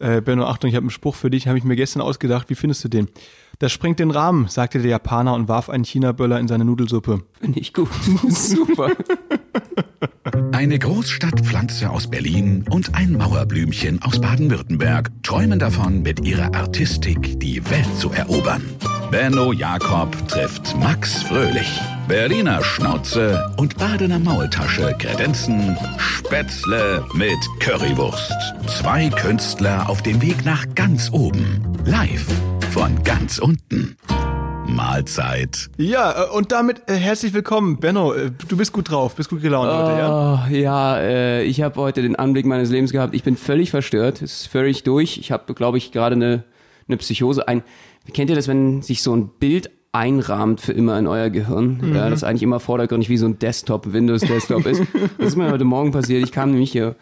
Äh, Benno, Achtung, ich habe einen Spruch für dich, habe ich mir gestern ausgedacht. Wie findest du den? Das sprengt den Rahmen, sagte der Japaner und warf einen China-Böller in seine Nudelsuppe. Finde ich gut. Super. Eine Großstadtpflanze aus Berlin und ein Mauerblümchen aus Baden-Württemberg träumen davon, mit ihrer Artistik die Welt zu erobern. Benno Jakob trifft Max Fröhlich. Berliner Schnauze und Badener Maultasche kredenzen Spätzle mit Currywurst. Zwei Künstler auf dem Weg nach ganz oben. Live von ganz unten. Mahlzeit. Ja, äh, und damit äh, herzlich willkommen. Benno, äh, du bist gut drauf, bist gut gelaunt heute, ja? Oh, ja, äh, ich habe heute den Anblick meines Lebens gehabt. Ich bin völlig verstört, es ist völlig durch. Ich habe, glaube ich, gerade eine, eine Psychose. Ein, kennt ihr das, wenn sich so ein Bild einrahmt für immer in euer Gehirn, mhm. ja, das eigentlich immer vordergründig wie so ein Desktop, Windows-Desktop ist. Das ist mir heute Morgen passiert. Ich kam nämlich hier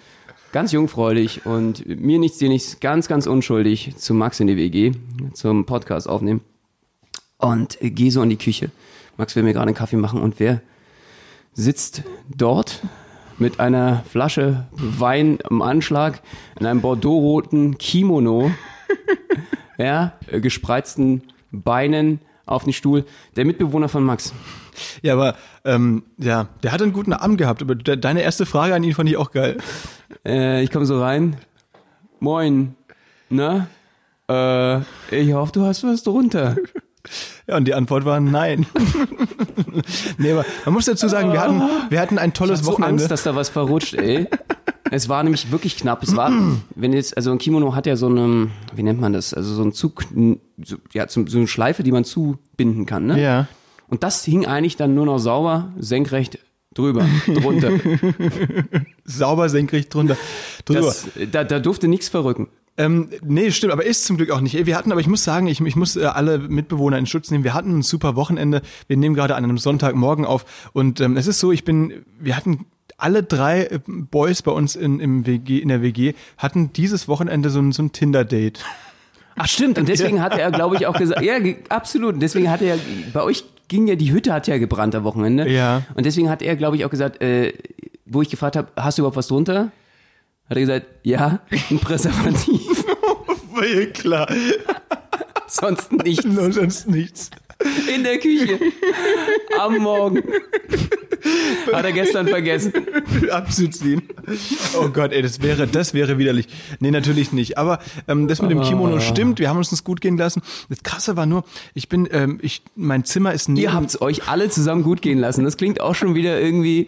ganz jungfräulich und mir nichts, dir nichts, ganz, ganz unschuldig zu Max in die WG zum Podcast aufnehmen und gehe so in die Küche. Max will mir gerade einen Kaffee machen und wer sitzt dort mit einer Flasche Wein im Anschlag in einem bordeauxroten Kimono, ja, gespreizten Beinen auf den Stuhl, der Mitbewohner von Max. Ja, aber ähm, ja, der hat einen guten Abend gehabt. Aber deine erste Frage an ihn fand ich auch geil. Äh, ich komme so rein. Moin. Na? Äh, ich hoffe, du hast was drunter. Ja, und die Antwort war nein. nee, aber man muss dazu sagen, wir hatten, wir hatten ein tolles ich Wochenende. So Angst, dass da was verrutscht, ey. Es war nämlich wirklich knapp. Es war, wenn jetzt, also ein Kimono hat ja so eine, wie nennt man das? Also so ein Zug, so, ja, so eine Schleife, die man zubinden kann, ne? Ja. Und das hing eigentlich dann nur noch sauber, senkrecht drüber, drunter. sauber, senkrecht drunter. drüber. Das, da, da durfte nichts verrücken. Ähm, nee, stimmt, aber ist zum Glück auch nicht. Wir hatten, aber ich muss sagen, ich, ich muss äh, alle Mitbewohner in Schutz nehmen. Wir hatten ein super Wochenende. Wir nehmen gerade an einem Sonntagmorgen auf und ähm, es ist so, ich bin, wir hatten alle drei äh, Boys bei uns in, im WG, in der WG hatten dieses Wochenende so ein, so ein Tinder-Date. Ach stimmt, und deswegen hatte er, glaube ich, auch gesagt, ja, absolut. Und deswegen hatte er, bei euch ging ja, die Hütte hat ja gebrannt am Wochenende. Ja. Und deswegen hat er, glaube ich, auch gesagt, äh, wo ich gefragt habe, hast du überhaupt was drunter? Hat er gesagt, ja, ein Präservativ. War klar. sonst nichts. No, sonst nichts. In der Küche. Am Morgen. Hat er gestern vergessen. Abzuziehen. Oh Gott, ey, das wäre, das wäre widerlich. Nee, natürlich nicht. Aber ähm, das mit dem Kimono ah. stimmt. Wir haben uns das gut gehen lassen. Das Krasse war nur, ich bin, ähm, ich, mein Zimmer ist neben... Ihr habt es euch alle zusammen gut gehen lassen. Das klingt auch schon wieder irgendwie,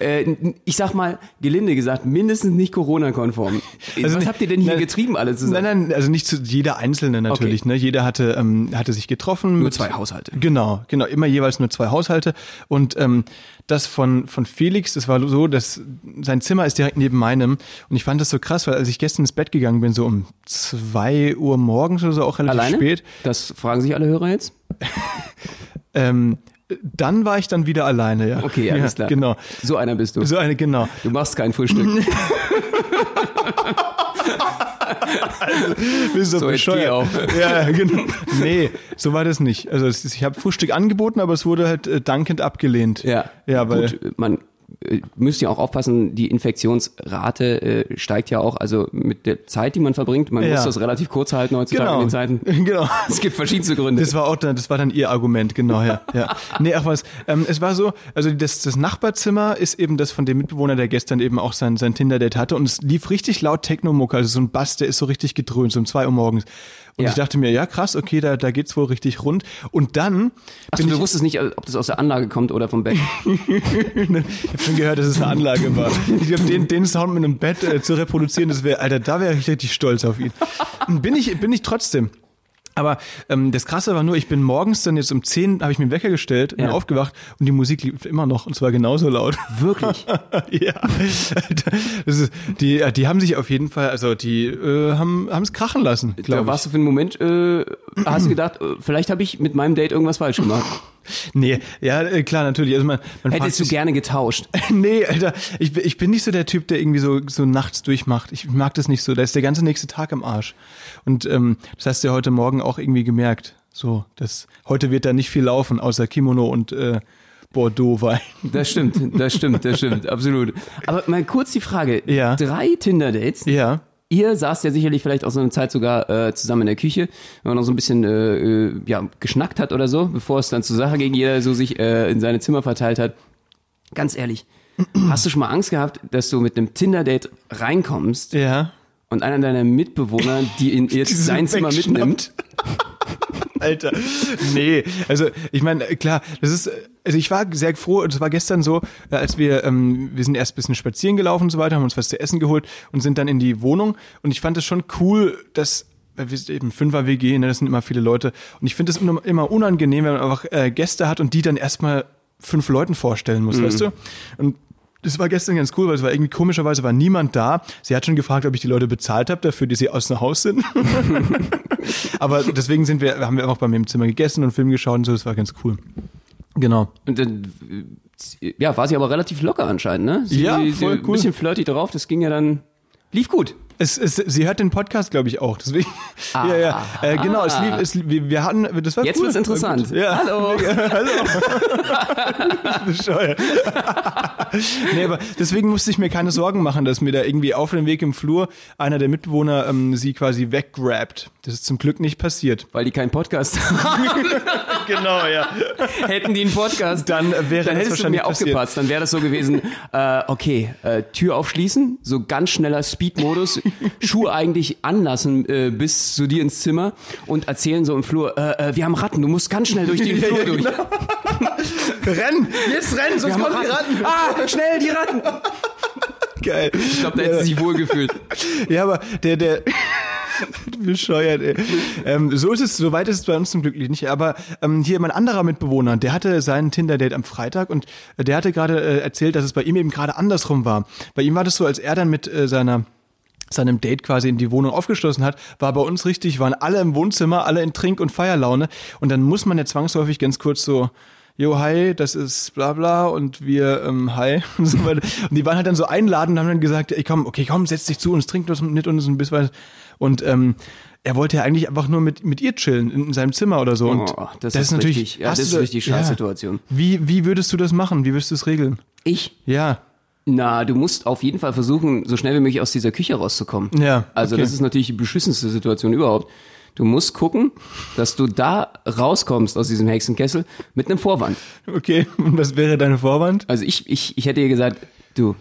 äh, ich sag mal, gelinde gesagt, mindestens nicht Corona-konform. Also, Was habt ihr denn hier nein, getrieben alle zusammen? Nein, nein, also nicht zu, jeder Einzelne natürlich. Okay. Ne? Jeder hatte, ähm, hatte sich getroffen. Nur zwei Haushalte. Genau, genau. Immer jeweils nur zwei Haushalte. Und ähm, das von, von Felix, das war so, dass sein Zimmer ist direkt neben meinem. Und ich fand das so krass, weil als ich gestern ins Bett gegangen bin, so um zwei Uhr morgens oder so, auch relativ Alleine? spät. Das fragen sich alle Hörer jetzt? ähm, dann war ich dann wieder alleine, ja. Okay, alles klar. Genau. So einer bist du. So eine, genau. Du machst kein Frühstück. also, bist du so bescheuert. Ja, genau. Nee, so war das nicht. Also ich habe Frühstück angeboten, aber es wurde halt äh, dankend abgelehnt. Ja. Ja, weil Gut, man müsst ihr auch aufpassen, die Infektionsrate äh, steigt ja auch, also mit der Zeit, die man verbringt, man ja. muss das relativ kurz halten heutzutage genau. in den Zeiten. Genau. Es gibt verschiedenste Gründe. Das war auch dann, das war dann ihr Argument, genau, ja. ja. Nee, ach was, ähm, es war so, also das, das Nachbarzimmer ist eben das von dem Mitbewohner, der gestern eben auch sein, sein Tinder-Date hatte und es lief richtig laut Techno-Mucke, also so ein Bass, der ist so richtig gedröhnt, so um zwei Uhr morgens. Und ja. ich dachte mir, ja krass, okay, da, da geht's wohl richtig rund. Und dann. Achso, du wusstest nicht, ob das aus der Anlage kommt oder vom Bett. ich habe schon gehört, dass es eine Anlage war. Ich glaube, den, den Sound mit einem Bett äh, zu reproduzieren, das wäre, Alter, da wäre ich richtig stolz auf ihn. bin ich, bin ich trotzdem. Aber ähm, das Krasse war nur, ich bin morgens dann jetzt um 10 habe ich mir einen Wecker gestellt ja. und aufgewacht und die Musik lief immer noch und zwar genauso laut. Wirklich? ja. Das ist, die, die haben sich auf jeden Fall, also die äh, haben es krachen lassen. Da warst du für einen Moment, äh, hast du gedacht, äh, vielleicht habe ich mit meinem Date irgendwas falsch gemacht. Nee, ja, äh, klar, natürlich. Also man, man Hättest du gerne getauscht? nee, Alter, ich, ich bin nicht so der Typ, der irgendwie so, so nachts durchmacht. Ich mag das nicht so. Da ist der ganze nächste Tag am Arsch. Und ähm, das hast du ja heute Morgen auch irgendwie gemerkt. So, das heute wird da nicht viel laufen, außer Kimono und äh, Bordeaux-Wein. Das stimmt, das stimmt, das stimmt, absolut. Aber mal kurz die Frage. Ja. Drei Tinder-Dates? Ja ihr saßt ja sicherlich vielleicht auch so eine Zeit sogar äh, zusammen in der Küche, wenn man noch so ein bisschen äh, äh, ja, geschnackt hat oder so, bevor es dann zur Sache ging, jeder so sich äh, in seine Zimmer verteilt hat. Ganz ehrlich, hast du schon mal Angst gehabt, dass du mit einem Tinder-Date reinkommst Ja. und einer deiner Mitbewohner, die in ihr sein Zimmer mitnimmt? Alter. Nee, also ich meine, klar, das ist, also ich war sehr froh, es war gestern so, als wir, ähm, wir sind erst ein bisschen spazieren gelaufen und so weiter, haben uns was zu essen geholt und sind dann in die Wohnung und ich fand es schon cool, dass weil wir sind eben Fünfer WG, ne, das sind immer viele Leute und ich finde es immer, unangenehm, wenn man einfach äh, Gäste hat und die dann erstmal fünf Leuten vorstellen muss, weißt du? Und das war gestern ganz cool, weil es war irgendwie komischerweise war niemand da. Sie hat schon gefragt, ob ich die Leute bezahlt habe dafür, die sie aus dem Haus sind. Aber deswegen sind wir, haben wir einfach bei mir im Zimmer gegessen und Film geschaut und so, das war ganz cool. Genau. Und dann, ja, war sie aber relativ locker anscheinend, ne? Sie, Ja, sie voll Ein cool. bisschen flirty drauf, das ging ja dann, lief gut. Es, es, sie hört den Podcast, glaube ich, auch. Deswegen. ja, ja. Äh, genau, es lief, es, wir, wir hatten, das war Jetzt cool. wird's interessant. Ja. Hallo. Bescheuert. Nee, aber deswegen musste ich mir keine Sorgen machen, dass mir da irgendwie auf dem Weg im Flur einer der Mitbewohner ähm, sie quasi weggrabt. Das ist zum Glück nicht passiert. Weil die keinen Podcast haben. Genau, ja. Hätten die einen Podcast, Dann wäre dann das hättest du wahrscheinlich mir passiert. aufgepasst. Dann wäre das so gewesen, äh, okay, äh, Tür aufschließen, so ganz schneller Speed-Modus, Schuhe eigentlich anlassen äh, bis zu dir ins Zimmer und erzählen so im Flur, äh, äh, wir haben Ratten, du musst ganz schnell durch den Flur ja, durch. Renn! Jetzt renn, sonst kommen die Ratten. Ah, schnell, die Ratten. Geil. Ich glaube, da hätte sie sich wohlgefühlt. Ja, aber der, der, bescheuert, ey. Ähm, so ist es, so weit ist es bei uns zum Glück nicht. Aber ähm, hier mein anderer Mitbewohner, der hatte sein Tinder-Date am Freitag und äh, der hatte gerade äh, erzählt, dass es bei ihm eben gerade andersrum war. Bei ihm war das so, als er dann mit äh, seiner seinem Date quasi in die Wohnung aufgeschlossen hat, war bei uns richtig, waren alle im Wohnzimmer, alle in Trink- und Feierlaune und dann muss man ja zwangsläufig ganz kurz so Jo, hi, das ist bla bla und wir, ähm, hi und so weiter. Und die waren halt dann so einladend und haben dann gesagt, ey komm, okay, komm, setz dich zu uns, trink das mit uns ein bisschen was. Und ähm, er wollte ja eigentlich einfach nur mit, mit ihr chillen in seinem Zimmer oder so. Und Oh, das, ist richtig, ja, das ist richtig scheiß Situation. Wie, wie würdest du das machen? Wie würdest du es regeln? Ich? Ja. Na, du musst auf jeden Fall versuchen, so schnell wie möglich aus dieser Küche rauszukommen. Ja, Also okay. das ist natürlich die beschissenste Situation überhaupt. Du musst gucken, dass du da rauskommst aus diesem Hexenkessel mit einem Vorwand. Okay, und was wäre deine Vorwand? Also ich, ich, ich hätte ihr gesagt, du,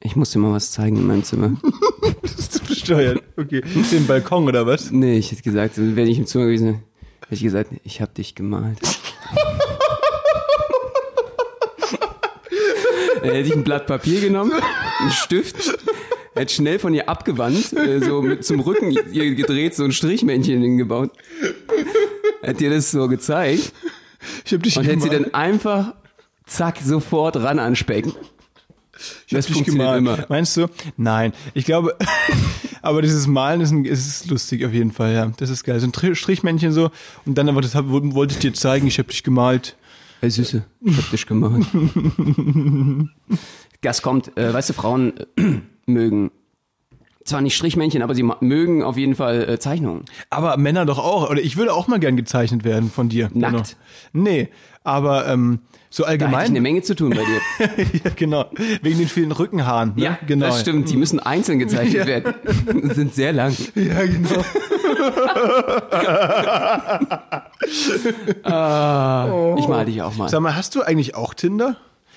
ich muss dir mal was zeigen in meinem Zimmer. Das ist besteuert. Okay. Den Balkon oder was? Nee, ich hätte gesagt, wenn ich im Zimmer gewesen wäre, hätte ich gesagt, ich hab dich gemalt. Dann hätte ich ein Blatt Papier genommen, einen Stift, hätte schnell von ihr abgewandt, äh, so mit zum Rücken ihr gedreht, so ein Strichmännchen hingebaut. Hätte ihr das so gezeigt Ich hab dich und hätte sie gemalt. dann einfach zack sofort ran anspecken. Das dich funktioniert gemalt. immer. Meinst du? Nein. Ich glaube, aber dieses Malen ist, ein, ist lustig auf jeden Fall, ja. Das ist geil. So ein Tri- Strichmännchen so und dann aber das hab, wollte ich dir zeigen, ich habe dich gemalt. Hey Süße, ich hab dich gemalt. Das kommt, äh, weißt du, Frauen äh, mögen zwar nicht Strichmännchen, aber sie mögen auf jeden Fall äh, Zeichnungen. Aber Männer doch auch. Oder ich würde auch mal gern gezeichnet werden von dir. Nackt? Benno. Nee, aber ähm, so Da hätte ich eine allgemein. Menge zu tun bei dir. ja, genau. Wegen den vielen Rückenhaaren. Ne? Ja, genau. das stimmt. Die müssen einzeln gezeichnet Ja. werden. Sind sehr lang. Ja, genau. Ich mal dich auch mal. Sag mal, hast du eigentlich auch Tinder?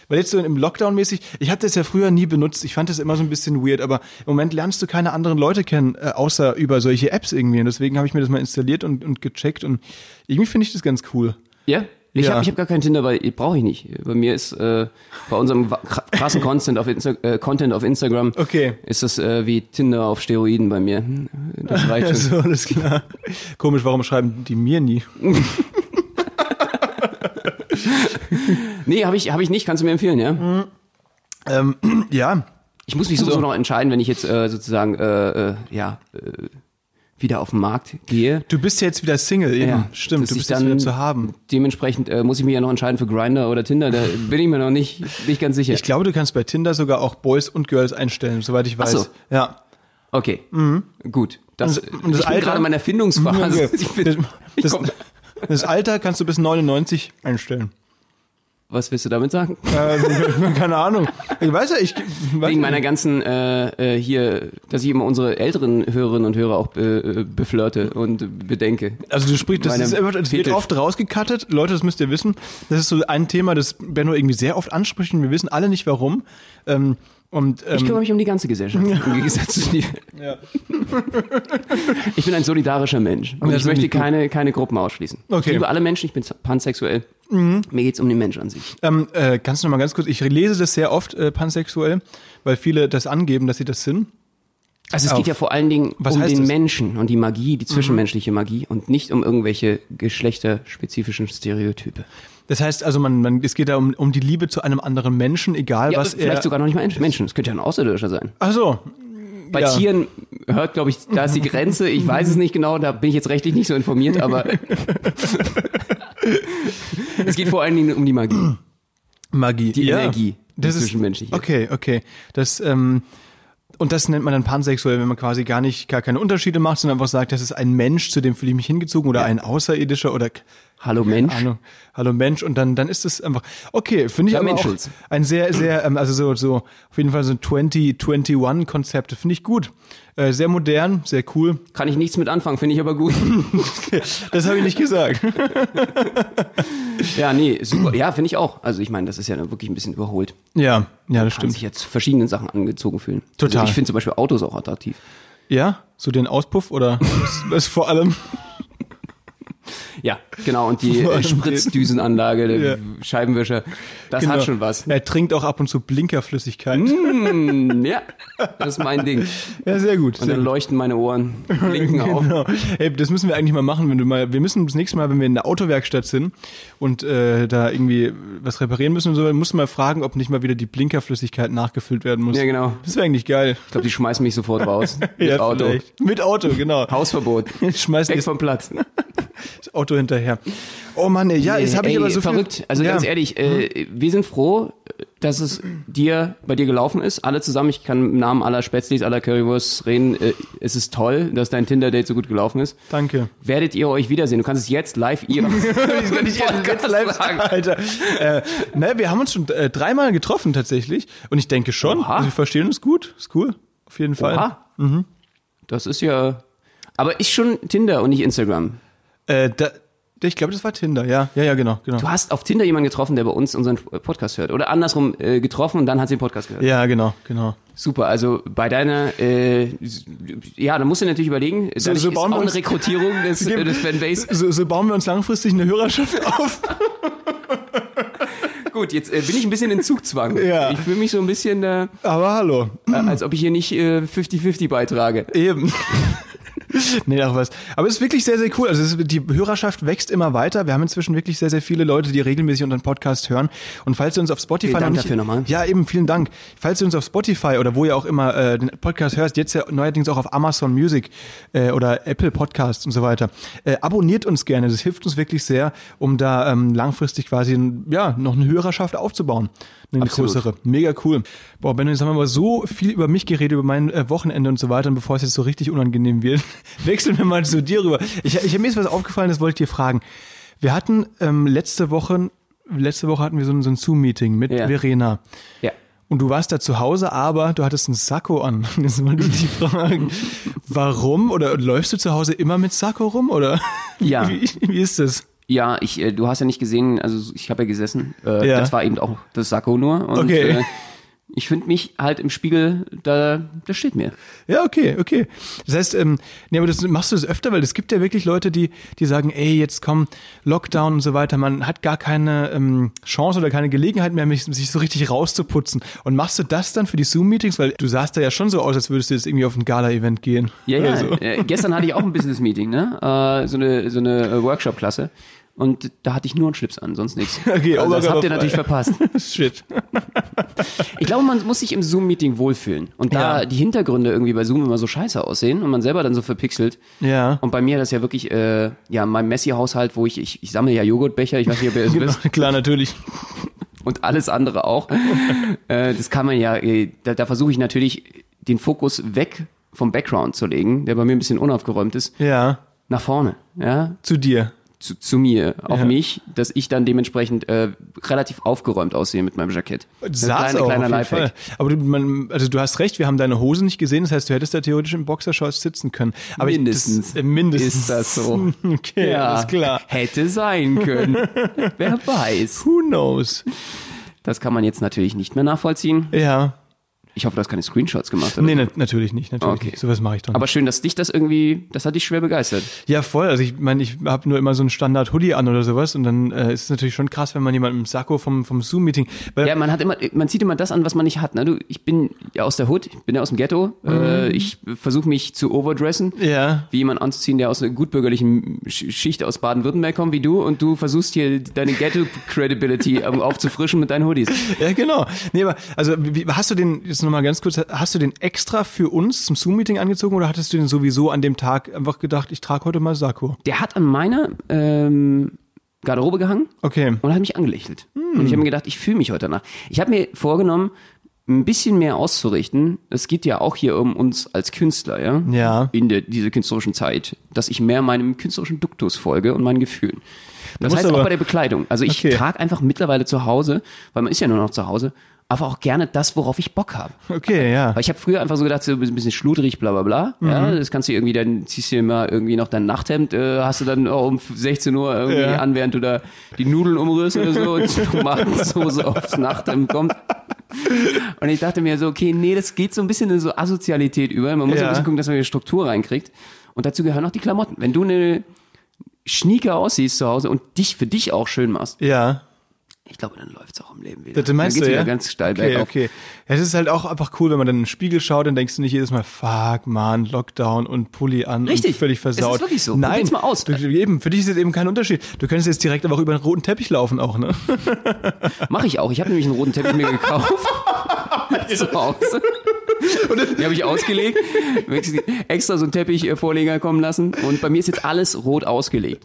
Weil jetzt so im Lockdown mäßig, ich hatte das ja früher nie benutzt, ich fand das immer so ein bisschen weird, aber im Moment lernst du keine anderen Leute kennen, äh, außer über solche Apps irgendwie. Und deswegen habe ich mir das mal installiert und, und gecheckt und irgendwie finde ich das ganz cool. Ja? Ich Ja. habe ich hab gar keinen Tinder, weil brauche ich nicht. Bei mir ist äh, bei unserem krassen Content auf, Insta äh, Content auf Instagram Okay. ist das äh, wie Tinder auf Steroiden bei mir. Das reicht schon. Also, alles klar. Komisch, warum schreiben die mir nie? Nee, habe ich, hab ich nicht. Kannst du mir empfehlen, ja? Ähm, ja, Ich muss mich sowieso noch entscheiden, wenn ich jetzt äh, sozusagen äh, äh, ja äh, wieder auf den Markt gehe. du bist ja jetzt wieder Single, eben. Ja, Stimmt, du bist dann- wieder zu haben. Dementsprechend äh, muss ich mich ja noch entscheiden für Grinder oder Tinder. Da bin ich mir noch nicht, nicht ganz sicher. Ich glaube, du kannst bei Tinder sogar auch Boys und Girls einstellen, soweit ich weiß. so. Ja. okay, gut. Das, Und- und das ich bin Alter? gerade in meiner Erfindungsphase. Okay. Bin, Das, komm, das Alter kannst du bis 99 einstellen. Was willst du damit sagen? Äh, keine Ahnung. Ich weiß ja, ich weiß Wegen meiner ganzen äh, äh, hier, dass ich immer unsere älteren Hörerinnen und Hörer auch äh, beflirte und bedenke. Also du sprichst, das, ist das wird oft rausgekattet. Leute, das müsst ihr wissen. Das ist so ein Thema, das Benno irgendwie sehr oft anspricht und wir wissen alle nicht warum. Ähm, und Ich ähm, kümmere mich um die ganze Gesellschaft. Im Gegensatz zu dir. Ja. Ich bin ein solidarischer Mensch. Und ich möchte ich keine, keine Gruppen ausschließen. Okay. Mhm. Ich liebe alle Menschen, ich bin pansexuell. Mir geht's um den Mensch an sich. ähm, äh, kannst du noch mal ganz kurz, ich lese das sehr oft äh, pansexuell, weil viele das angeben, dass sie das sind. Also es Auf. geht ja vor allen Dingen Was um den das? Menschen und die Magie, die zwischenmenschliche Magie und nicht um irgendwelche geschlechterspezifischen Stereotype. Das heißt also, man, man, es geht da um, um die Liebe zu einem anderen Menschen, egal Ja, was vielleicht er. sogar noch nicht mal Menschen. Es könnte ja ein Außerirdischer sein. Ach so. Bei Ja. Tieren hört, glaube ich, da ist die Grenze. Ich weiß es nicht genau, da bin ich jetzt rechtlich nicht so informiert, aber es geht vor allen Dingen um die Magie. Magie. Die ja. Energie, die Das ist. Okay, okay. Das ähm, und das nennt man dann pansexuell, wenn man quasi gar nicht gar keine Unterschiede macht, sondern einfach sagt, das ist ein Mensch, zu dem fühle ich mich hingezogen oder ein Außerirdischer oder Hallo Mensch. Ahnung, hallo Mensch und dann dann ist es einfach okay, finde ich Ja, aber auch ein sehr sehr ähm, also so so auf jeden Fall so ein 2021 Konzept, finde ich gut. Äh, sehr modern, sehr cool. Kann ich nichts mit anfangen, finde ich aber gut. Das habe ich nicht gesagt. ja, nee, super. Ja, finde ich auch. Also ich meine, das ist ja wirklich ein bisschen überholt. Ja, ja, das Kann stimmt. sich jetzt zu verschiedenen Sachen angezogen fühlen. Total. Also ich finde zum Beispiel Autos auch attraktiv. Ja, so den Auspuff oder was vor allem Ja, genau. Und die äh, Spritzdüsenanlage, der Ja. Scheibenwischer, das Genau. hat schon was. Er trinkt auch ab und zu Blinkerflüssigkeit. Mm, ja, das ist mein Ding. Ja, sehr gut. Und Sehr dann gut. leuchten meine Ohren, blinken auf. Genau. Hey, das müssen wir eigentlich mal machen, wenn du mal. Wir müssen das nächste Mal, wenn wir in der Autowerkstatt sind und äh, da irgendwie was reparieren müssen und so, musst du mal fragen, ob nicht mal wieder die Blinkerflüssigkeit nachgefüllt werden muss. Ja, genau. Das wäre eigentlich geil. Ich glaube, die schmeißen mich sofort raus. Mit ja, Auto. vielleicht. Mit Auto, genau. Hausverbot. Schmeiß Weg vom Platz. Auto hinterher. Oh Mann, ey, ja, jetzt habe ich aber so verrückt. viel. Also ja. ganz ehrlich, äh, wir sind froh, dass es dir bei dir gelaufen ist. Alle zusammen. Ich kann im Namen aller Spätzlis, aller Currywursts reden. Äh, es ist toll, dass dein Tinder-Date so gut gelaufen ist. Danke. Werdet ihr euch wiedersehen? Du kannst es jetzt live ihr. Ich kann nicht Podcast live sagen. Alter. Äh, ne, wir haben uns schon äh, dreimal getroffen tatsächlich und ich denke schon, Oha. also wir verstehen uns gut, ist cool, auf jeden Fall. Aha. Mhm. Das ist ja. Aber ist schon Tinder und nicht Instagram. Äh, da, ich glaube, das war Tinder, ja, ja, ja, genau, genau. Du hast auf Tinder jemanden getroffen, der bei uns unseren Podcast hört. Oder andersrum äh, getroffen und dann hat sie den Podcast gehört. Ja, genau, genau. Super, also bei deiner, äh, ja, da musst du natürlich überlegen, So- so bauen wir eine uns- Rekrutierung des, äh, des Fanbase. So, so bauen wir uns langfristig eine Hörerschaft auf. Gut, jetzt äh, bin ich ein bisschen in Zugzwang. Ja. Ich fühle mich so ein bisschen, äh, Aber hallo. äh, als ob ich hier nicht äh, 50-50 beitrage. Eben. nee, ach was. Aber es ist wirklich sehr, sehr cool. Also ist, die Hörerschaft wächst immer weiter. Wir haben inzwischen wirklich sehr, sehr viele Leute, die regelmäßig unseren Podcast hören. Und falls ihr uns auf Spotify Vielen Dank nicht, dafür nochmal. Ja, eben, vielen Dank. Falls ihr uns auf Spotify oder wo ihr auch immer äh, den Podcast hörst, jetzt ja neuerdings auch auf Amazon Music äh, oder Apple Podcasts und so weiter, äh, abonniert uns gerne. Das hilft uns wirklich sehr, um da ähm, langfristig quasi ja, noch eine Hörerschaft aufzubauen. Eine Absolut. größere. Mega cool. Boah, Benno, jetzt haben wir aber so viel über mich geredet, über mein äh, Wochenende und so weiter. Und bevor es jetzt so richtig unangenehm wird, wechseln wir mal zu dir rüber. Ich, ich mir ist was aufgefallen, das wollte ich dir fragen. Wir hatten ähm, letzte Woche, letzte Woche hatten wir so ein, so ein Zoom-Meeting mit Ja. Verena. Ja. Und du warst da zu Hause, aber du hattest einen Sakko an. Jetzt wollte ich dich fragen, warum? Oder läufst du zu Hause immer mit Sakko rum? Oder Ja. wie, wie ist das? Ja, ich, äh, du hast ja nicht gesehen, also ich habe ja gesessen. Äh, Ja. Das war eben auch das Sakko nur. Und, Okay. Äh, ich finde mich halt im Spiegel, da, das steht mir. Ja, okay, okay. Das heißt, ähm, nee, aber das machst du das öfter, weil es gibt ja wirklich Leute, die, die sagen, ey, jetzt komm, Lockdown und so weiter, man hat gar keine ähm, Chance oder keine Gelegenheit mehr, sich so richtig rauszuputzen. Und machst du das dann für die Zoom-Meetings? Weil du sahst da ja schon so aus, als würdest du jetzt irgendwie auf ein Gala-Event gehen. Ja, ja. So. Äh, gestern hatte ich auch ein Business-Meeting, ne? Äh, so eine, so eine äh, Workshop-Klasse. Und da hatte ich nur einen Schlips an, sonst nichts. Okay, also das habt ihr natürlich verpasst. Shit. Ich glaube, man muss sich im Zoom-Meeting wohlfühlen. Und da Ja. die Hintergründe irgendwie bei Zoom immer so scheiße aussehen und man selber dann so verpixelt. Ja. Und bei mir das ja wirklich, äh, ja, in meinem Messi-Haushalt, wo ich, ich, ich sammle ja Joghurtbecher, ich weiß nicht, ob ihr das Genau, wisst, klar, natürlich. und alles andere auch. äh, das kann man ja, äh, da, da versuche ich natürlich den Fokus weg vom Background zu legen, der bei mir ein bisschen unaufgeräumt ist, Ja. nach vorne, ja, Zu dir. Zu, zu mir, auf Ja. mich, dass ich dann dementsprechend äh, relativ aufgeräumt aussehe mit meinem Jackett. Das ist ein kleiner, kleiner. Aber du, man, also du hast recht, wir haben deine Hose nicht gesehen, das heißt, du hättest da theoretisch im Boxershorts sitzen können. Aber Mindestens. Das, äh, mindestens. Ist das so? Okay, alles klar. Hätte sein können. Wer weiß. Who knows? Das kann man jetzt natürlich nicht mehr nachvollziehen. Ja. Ich hoffe, du hast keine Screenshots gemacht. Oder? Nee, na, natürlich nicht, natürlich Okay. nicht. Sowas mache ich doch nicht. Aber schön, dass dich das irgendwie, das hat dich schwer begeistert. Ja, voll. Also ich meine, ich habe nur immer so einen Standard-Hoodie an oder sowas und dann äh, ist es natürlich schon krass, wenn man jemanden im Sakko vom, vom Zoom-Meeting. Ja, man hat immer, man zieht immer das an, was man nicht hat. Ne? Du, ich bin ja aus der Hood, ich bin ja aus dem Ghetto. Äh, ich versuche mich zu overdressen. Mhm. Ja. Wie jemand anzuziehen, der aus einer gutbürgerlichen Sch- Schicht aus Baden-Württemberg kommt, wie du, und du versuchst hier deine Ghetto-Credibility aufzufrischen mit deinen Hoodies. Ja, genau. Nee, aber also wie, hast du den, jetzt nochmal ganz kurz, hast du den extra für uns zum Zoom-Meeting angezogen oder hattest du den sowieso an dem Tag einfach gedacht, ich trage heute mal Sakko? Der hat an meiner ähm, Garderobe gehangen Okay. und hat mich angelächelt. Und ich habe mir gedacht, ich fühle mich heute danach. Ich habe mir vorgenommen, ein bisschen mehr auszurichten. Es geht ja auch hier um uns als Künstler, ja? Ja. In der, dieser künstlerischen Zeit, dass ich mehr meinem künstlerischen Duktus folge und meinen Gefühlen. Das heißt auch aber- bei der Bekleidung. Also ich Okay. trage einfach mittlerweile zu Hause, weil man ist ja nur noch zu Hause, aber auch gerne das, worauf ich Bock habe. Okay, ja. Weil ich habe früher einfach so gedacht, so ein bisschen schludrig, bla bla bla. Ja, Mhm. das kannst du irgendwie, dann ziehst du dir mal irgendwie noch dein Nachthemd, äh, hast du dann auch um 16 Uhr irgendwie Ja. an, während du da die Nudeln umrührst oder so und Tomatensoße aufs Nachthemd kommt. Und ich dachte mir so, okay, nee, das geht so ein bisschen in so Asozialität über. Man muss Ja. ein bisschen gucken, dass man eine Struktur reinkriegt. Und dazu gehören auch die Klamotten. Wenn du eine Schnieker aussiehst zu Hause und dich für dich auch schön machst, Ja. Ich glaube, dann läuft's auch im Leben wieder. Das meinst dann geht's du, wieder ja? ganz steil okay, bergauf. okay. Ja, es ist halt auch einfach cool, wenn man dann in den Spiegel schaut, dann denkst du nicht jedes Mal, fuck, man, Lockdown und Pulli an Richtig. und völlig Es ist versaut. wirklich so. Nein, Probier's mal aus. Du, eben, für dich ist jetzt eben kein Unterschied. Du könntest jetzt direkt einfach über den roten Teppich laufen auch, ne? Mache ich auch. Ich habe nämlich einen roten Teppich mir gekauft. zu Hause. Den habe ich ausgelegt, extra so einen Teppichvorleger kommen lassen und bei mir ist jetzt alles rot ausgelegt.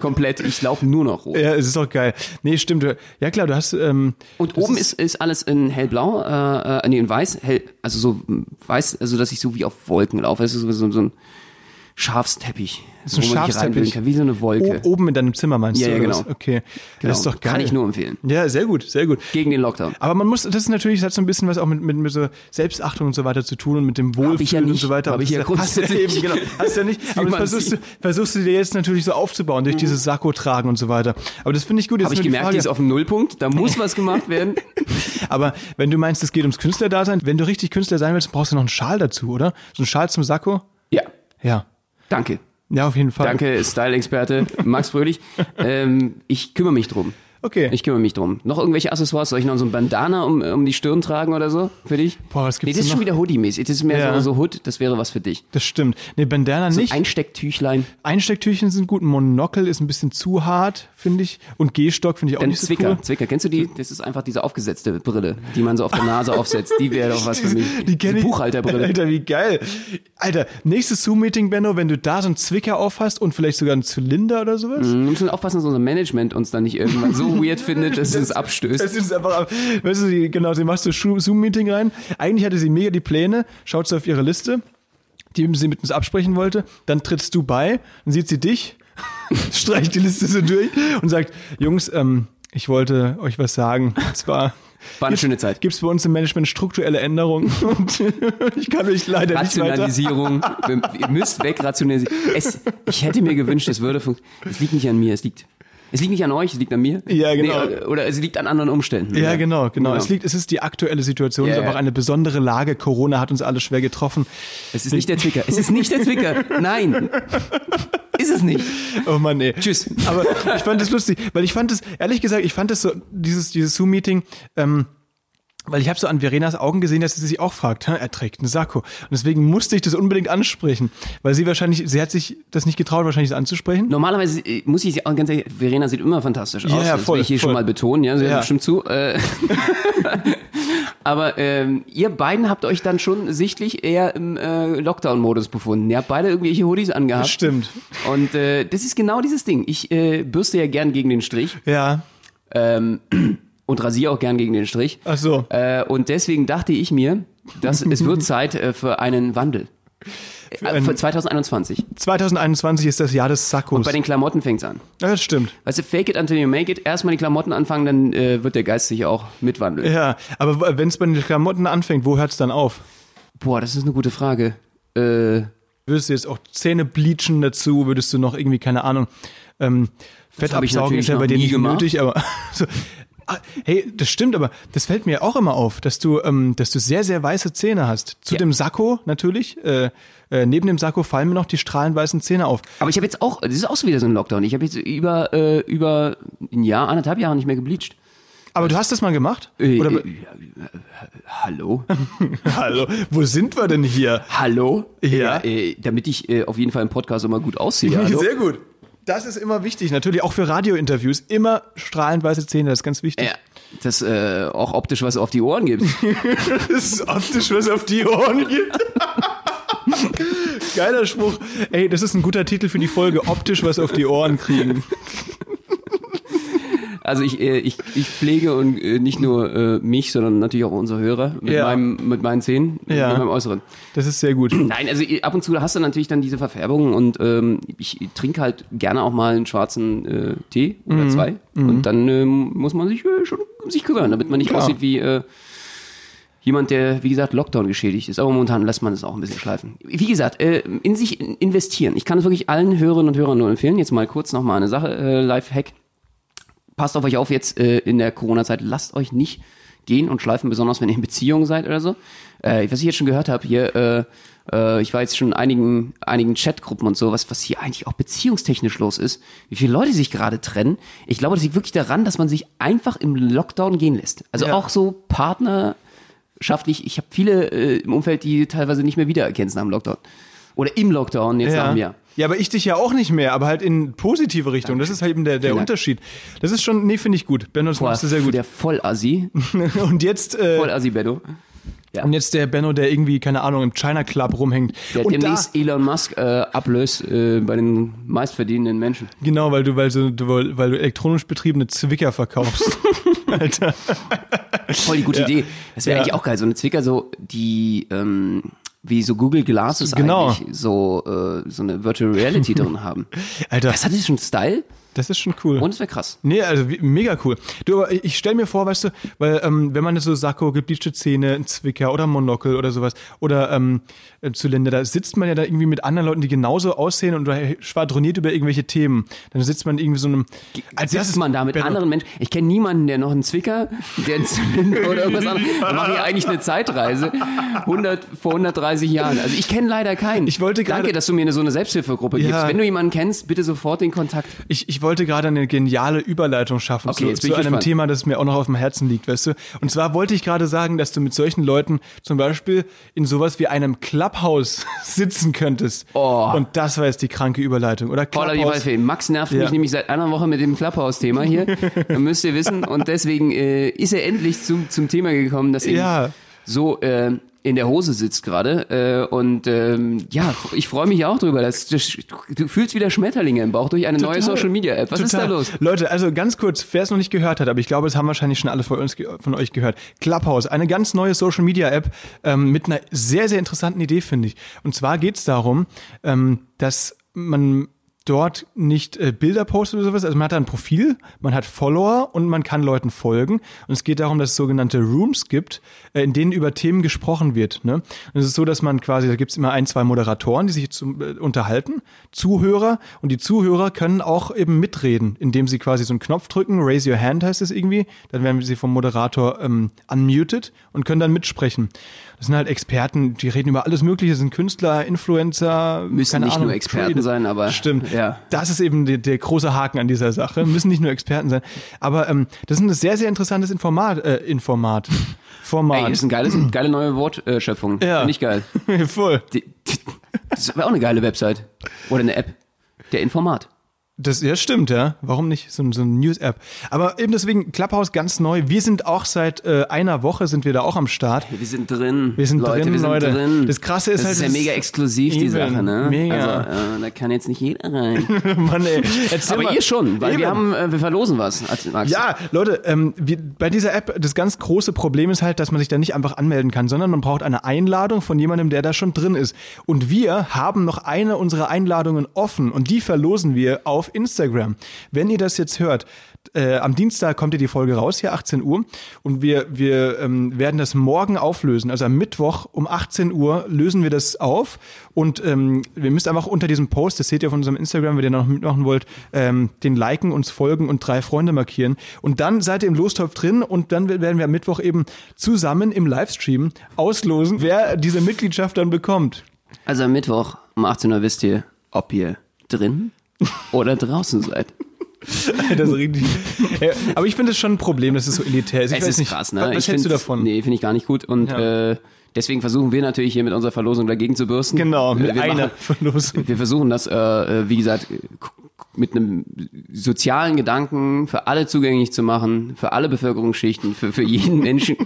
Komplett. Ich laufe nur noch rot. Ja, es ist doch geil. Nee, stimmt. Ja klar, du hast ähm, Und oben ist, ist alles in hellblau, äh, äh, nee, in weiß, hell, also so weiß, also dass ich so wie auf Wolken laufe. Es ist so, so, so ein Schafsteppich. Ist ein Schafsteppich. wie so eine Wolke. o- oben in deinem Zimmer meinst Ja, du? ja, genau. was? Okay. Genau. Das ist doch geil. Kann ich nur empfehlen. Ja, sehr gut, sehr gut. Gegen den Lockdown. Aber man muss, das ist natürlich, das hat so ein bisschen was auch mit, mit, mit so Selbstachtung und so weiter zu tun und mit dem Wohlfühlen ja und so weiter. Hab ich ja Das hast du grundsätzlich eben, genau. Hast du ja nicht. Aber das versuchst du, versuchst du dir jetzt natürlich so aufzubauen durch dieses Sakko tragen und so weiter. Aber das finde ich gut. Habe ich nur die gemerkt, die ist Frage, auf dem Nullpunkt. Da muss was gemacht werden. aber wenn du meinst, es geht ums Künstlerdasein, wenn du richtig Künstler sein willst, brauchst du noch einen Schal dazu, oder? So einen Schal zum Sakko? Ja, Ja. danke. Ja, auf jeden Fall. Danke, Style-Experte Max Fröhlich. Ähm, ich kümmere mich drum. Okay. Ich kümmere mich drum. Noch irgendwelche Accessoires? Soll ich noch so ein Bandana um, um die Stirn tragen oder so für dich? Boah, was Nee, gibt's das ist denn schon noch? wieder Hoodie-mäßig. Das ist mehr Ja. so, so Hood. Das wäre was für dich. Das stimmt. Nee, Bandana So nicht. ein Einstecktüchlein. Einstecktürchen sind gut. Monokel ist ein bisschen zu hart, finde ich. Und Gehstock finde ich auch Dann nicht so Zwicker. cool. Zwicker. Kennst du die? Das ist einfach diese aufgesetzte Brille, die man so auf der Nase aufsetzt. Die wäre doch was für mich. Die ich. Buchhalterbrille. Alter, wie geil. Alter, nächstes Zoom-Meeting, Benno, wenn du da so einen Zwicker aufhast und vielleicht sogar einen Zylinder oder sowas. Wir müssen aufpassen, dass unser Management uns dann nicht irgendwann so weird findet, dass es abstößt. Das ist einfach, weißt du, die, genau, sie machst du Schu- Zoom-Meeting rein. Eigentlich hatte sie mega die Pläne, schaut sie auf ihre Liste, die sie mit uns absprechen wollte. Dann trittst du bei, dann sieht sie dich, streicht die Liste so durch und sagt, Jungs, ähm, ich wollte euch was sagen. Und zwar War eine schöne Zeit. gibt es bei uns im Management strukturelle Änderungen ich kann euch leider nicht weiter. Rationalisierung. Ihr müsst weg rationalisieren. Es, ich hätte mir gewünscht, es würde funktionieren. Es liegt nicht an mir, es liegt. Es liegt nicht an euch, es liegt an mir. Ja, genau. Nee, oder es liegt an anderen Umständen. Ja, genau, genau. Es liegt, es ist die aktuelle Situation, es Ja, ist einfach eine besondere Lage. Corona hat uns alle schwer getroffen. Es ist nicht der Zwicker. Es ist nicht der Zwicker. Nein. Ist es nicht. Oh Mann, ey. Tschüss. Aber ich fand es lustig, weil ich fand es, ehrlich gesagt, ich fand es so, dieses, dieses Zoom-Meeting, ähm, weil ich habe so an Verenas Augen gesehen, dass sie sich auch fragt, "Hä, er trägt einen Sakko. Und deswegen musste ich das unbedingt ansprechen, weil sie wahrscheinlich, sie hat sich das nicht getraut, wahrscheinlich das anzusprechen. Normalerweise äh, muss ich sie auch ganz ehrlich, Verena sieht immer fantastisch aus. Ja, ja, das voll, will ich hier voll. schon mal betonen, ja, sie Ja. hört bestimmt zu. Äh, Aber ähm, ihr beiden habt euch dann schon sichtlich eher im äh, Lockdown-Modus befunden. Ihr habt beide irgendwelche Hoodies angehabt. Das stimmt. Und äh, das ist genau dieses Ding. Ich äh, bürste ja gern gegen den Strich Ja. ähm, und rasiere auch gern gegen den Strich. Ach so. Äh, und deswegen dachte ich mir, dass es wird Zeit äh, für einen Wandel. Äh, für 2021. 2021 ist das Jahr des Sakkos. Bei den Klamotten fängt's an. ja, das stimmt. Weißt du, fake it until you make it. Erstmal die Klamotten anfangen, dann äh, wird der Geist sich auch mitwandeln. Ja, aber wenn es bei den Klamotten anfängt, wo hört es dann auf? Boah, das ist eine gute Frage. Äh, Würdest du jetzt auch Zähne bleachen dazu? Würdest du noch irgendwie, keine Ahnung, ähm, Fett absaugen ist ja bei dir nie nicht gemacht. nötig, aber so, hey, das stimmt, aber das fällt mir auch immer auf, dass du, ähm, dass du sehr, sehr weiße Zähne hast. Zu Ja. dem Sakko natürlich, äh, äh, neben dem Sakko fallen mir noch die strahlend weißen Zähne auf. aber ich habe jetzt auch, das ist auch so wieder so ein Lockdown. Ich habe jetzt über, äh, über ein Jahr, anderthalb Jahre nicht mehr gebleached. Aber du hast das mal gemacht? Äh, Oder, äh, äh, hallo? hallo, wo sind wir denn hier? hallo? Ja. Äh, damit ich auf jeden Fall im Podcast immer gut aussehe. Hallo? Sehr gut. Das ist immer wichtig, natürlich auch für Radiointerviews. Immer strahlend weiße Zähne, das ist ganz wichtig. Ja, dass äh, auch optisch was auf die Ohren gibt. Das ist optisch was auf die Ohren gibt. Geiler Spruch. Ey, das ist ein guter Titel für die Folge. Optisch was auf die Ohren kriegen. Also ich, äh, ich, ich pflege und äh, nicht nur äh, mich, sondern natürlich auch unsere Hörer mit, Ja. meinem, mit meinen Zähnen, Ja. mit meinem Äußeren. Das ist sehr gut. Nein, also ab und zu hast du natürlich dann diese Verfärbung und ähm, ich trinke halt gerne auch mal einen schwarzen äh, Tee Mhm. oder zwei und dann ähm, muss man sich äh, schon um sich kümmern, damit man nicht Klar. aussieht wie äh, jemand, der, wie gesagt, Lockdown geschädigt ist. Aber momentan lässt man das auch ein bisschen schleifen. Wie gesagt, äh, in sich in- investieren. Ich kann es wirklich allen Hörerinnen und Hörern nur empfehlen. Jetzt mal kurz nochmal eine Sache, äh, Live-Hack. Passt auf euch auf jetzt äh, in der Corona-Zeit. Lasst euch nicht gehen und schleifen, besonders wenn ihr in Beziehung seid oder so. Äh, was ich jetzt schon gehört habe hier, äh, äh, ich war jetzt schon in einigen, einigen Chatgruppen und so, was, was hier eigentlich auch beziehungstechnisch los ist, wie viele Leute sich gerade trennen. Ich glaube, das liegt wirklich daran, dass man sich einfach im Lockdown gehen lässt. Also Ja. auch so partnerschaftlich. Ich habe viele äh, im Umfeld, die teilweise nicht mehr wiedererkennen nach dem Lockdown. Oder im Lockdown jetzt nach einem Jahr. Ja, aber ich dich ja auch nicht mehr, aber halt in positive Richtung. Das ist halt eben der, der Vielen Dank. Unterschied. Das ist schon, nee, finde ich gut. Benno, das Boah, machst du sehr gut. Der Vollassi. Und jetzt, äh, Vollassi, Benno. Ja. und jetzt der Benno, der irgendwie, keine Ahnung, im China Club rumhängt. Der und da, demnächst Elon Musk äh, ablöst äh, bei den meistverdienenden Menschen. genau, weil du, weil du, du, weil du elektronisch betriebene Zwicker verkaufst. Alter. Voll die gute Ja. Idee. Das wäre Ja. eigentlich auch geil. So eine Zwicker, so die, ähm, wie so Google Glasses Genau. eigentlich so, äh, so eine Virtual Reality drin haben. Alter, Das hat jetzt schon Style das ist schon cool. und es wäre krass. Nee, also wie, mega cool. Du, aber ich stell mir vor, weißt du, weil ähm, wenn man so Sakko, gebleachte Zähne, ein Zwicker oder Monokel oder sowas oder ähm, äh, Zylinder, da sitzt man ja da irgendwie mit anderen Leuten, die genauso aussehen und schwadroniert über irgendwelche Themen. Dann sitzt man irgendwie so einem... Als Sitzt man da mit Benno, anderen Menschen? Ich kenne niemanden, der noch einen Zwicker, der einen Zylinder oder irgendwas anderes. Wir machen ja eigentlich eine Zeitreise 100, vor 130 Jahren. Also ich kenne leider keinen. Ich wollte gerade- Danke, dass du mir eine, so eine Selbsthilfegruppe Ja. gibst. Wenn du jemanden kennst, bitte sofort den Kontakt. Ich, ich wollte gerade eine geniale Überleitung schaffen Okay, zu, jetzt bin zu ich einem gespannt. Thema, das mir auch noch auf dem Herzen liegt, weißt du. Und zwar wollte ich gerade sagen, dass du mit solchen Leuten zum Beispiel in sowas wie einem Clubhouse sitzen könntest. Oh. Und das war jetzt die kranke Überleitung, oder? Clubhouse. Waldfee. Max nervt Ja. mich nämlich seit einer Woche mit dem Clubhouse-Thema hier. müsst ihr wissen. Und deswegen äh, ist er endlich zum, zum Thema gekommen, dass er Ja. so äh, in der Hose sitzt gerade. Äh, und ähm, ja, ich freue mich auch drüber. Dass, dass, du fühlst wieder Schmetterlinge im Bauch durch eine neue Total. Social-Media-App. Was ist da Total. los? Leute, also ganz kurz, wer es noch nicht gehört hat, aber ich glaube, es haben wahrscheinlich schon alle von, uns, von euch gehört. Clubhouse, eine ganz neue Social Media App ähm, mit einer sehr, sehr interessanten Idee, finde ich. Und zwar geht es darum, ähm, dass man dort nicht äh, Bilder postet oder sowas. Also man hat da ein Profil, man hat Follower und man kann Leuten folgen. Und es geht darum, dass es sogenannte Rooms gibt, äh, in denen über Themen gesprochen wird. Ne? Und es ist so, dass man quasi, da gibt es immer ein, zwei Moderatoren, die sich zum, äh, unterhalten, Zuhörer und die Zuhörer können auch eben mitreden, indem sie quasi so einen Knopf drücken, Raise Your Hand heißt es irgendwie, dann werden sie vom Moderator ähm, unmuted und können dann mitsprechen. Das sind halt Experten, die reden über alles Mögliche, das sind Künstler, Influencer, Müssen nicht Ahnung, nur Experten Trader. sein, aber Stimmt. Ja. Das ist eben der, der große Haken an dieser Sache. Müssen nicht nur Experten sein. Aber ähm, das ist ein sehr, sehr interessantes Informat. Äh, Informat. Format. Ey, das ist eine geile, geile neue Wortschöpfung. Ja. Finde ich geil. Voll. Die- die- Das wäre auch eine geile Website. Oder eine App. Der Informat. Das ja stimmt, ja. Warum nicht so, so eine News-App? Aber eben deswegen Clubhouse ganz neu. Wir sind auch seit äh, einer Woche sind wir da auch am Start. Wir sind drin. Wir sind Leute, drin, wir sind Leute. Drin. Das Krasse ist das halt, ist ja das mega exklusiv, die Sache, ne? mega. Also, äh, da kann jetzt nicht jeder rein. Mann, ey. Aber mal. ihr schon, weil wir Eben. haben, äh, wir verlosen was. Max. Ja, Leute, ähm, wir, bei dieser App, das ganz große Problem ist halt, dass man sich da nicht einfach anmelden kann, sondern man braucht eine Einladung von jemandem, der da schon drin ist. Und wir haben noch eine unserer Einladungen offen und die verlosen wir auf Instagram. Wenn ihr das jetzt hört, äh, am Dienstag kommt ihr die Folge raus, hier 18 Uhr, und wir, wir ähm, werden das morgen auflösen. Also am Mittwoch um 18 Uhr lösen wir das auf und ähm, wir müsst einfach unter diesem Post, das seht ihr auf unserem Instagram, wenn ihr noch mitmachen wollt, ähm, den liken, uns folgen und drei Freunde markieren. Und dann seid ihr im Lostopf drin und dann werden wir am Mittwoch eben zusammen im Livestream auslosen, wer diese Mitgliedschaft dann bekommt. Also am Mittwoch um 18 Uhr wisst ihr, ob ihr drin oder draußen seid. Das ist richtig. Aber ich finde es schon ein Problem, dass es so elitär ist. Ich es ist nicht, krass, ne? Was, was Ich hältst du davon? Nee, finde ich gar nicht gut. Und Ja. äh, deswegen versuchen wir natürlich hier mit unserer Verlosung dagegen zu bürsten. Genau, mit wir einer machen- Verlosung. Wir versuchen das, äh, äh, wie gesagt, mit einem sozialen Gedanken für alle zugänglich zu machen, für alle Bevölkerungsschichten, für, für jeden Menschen.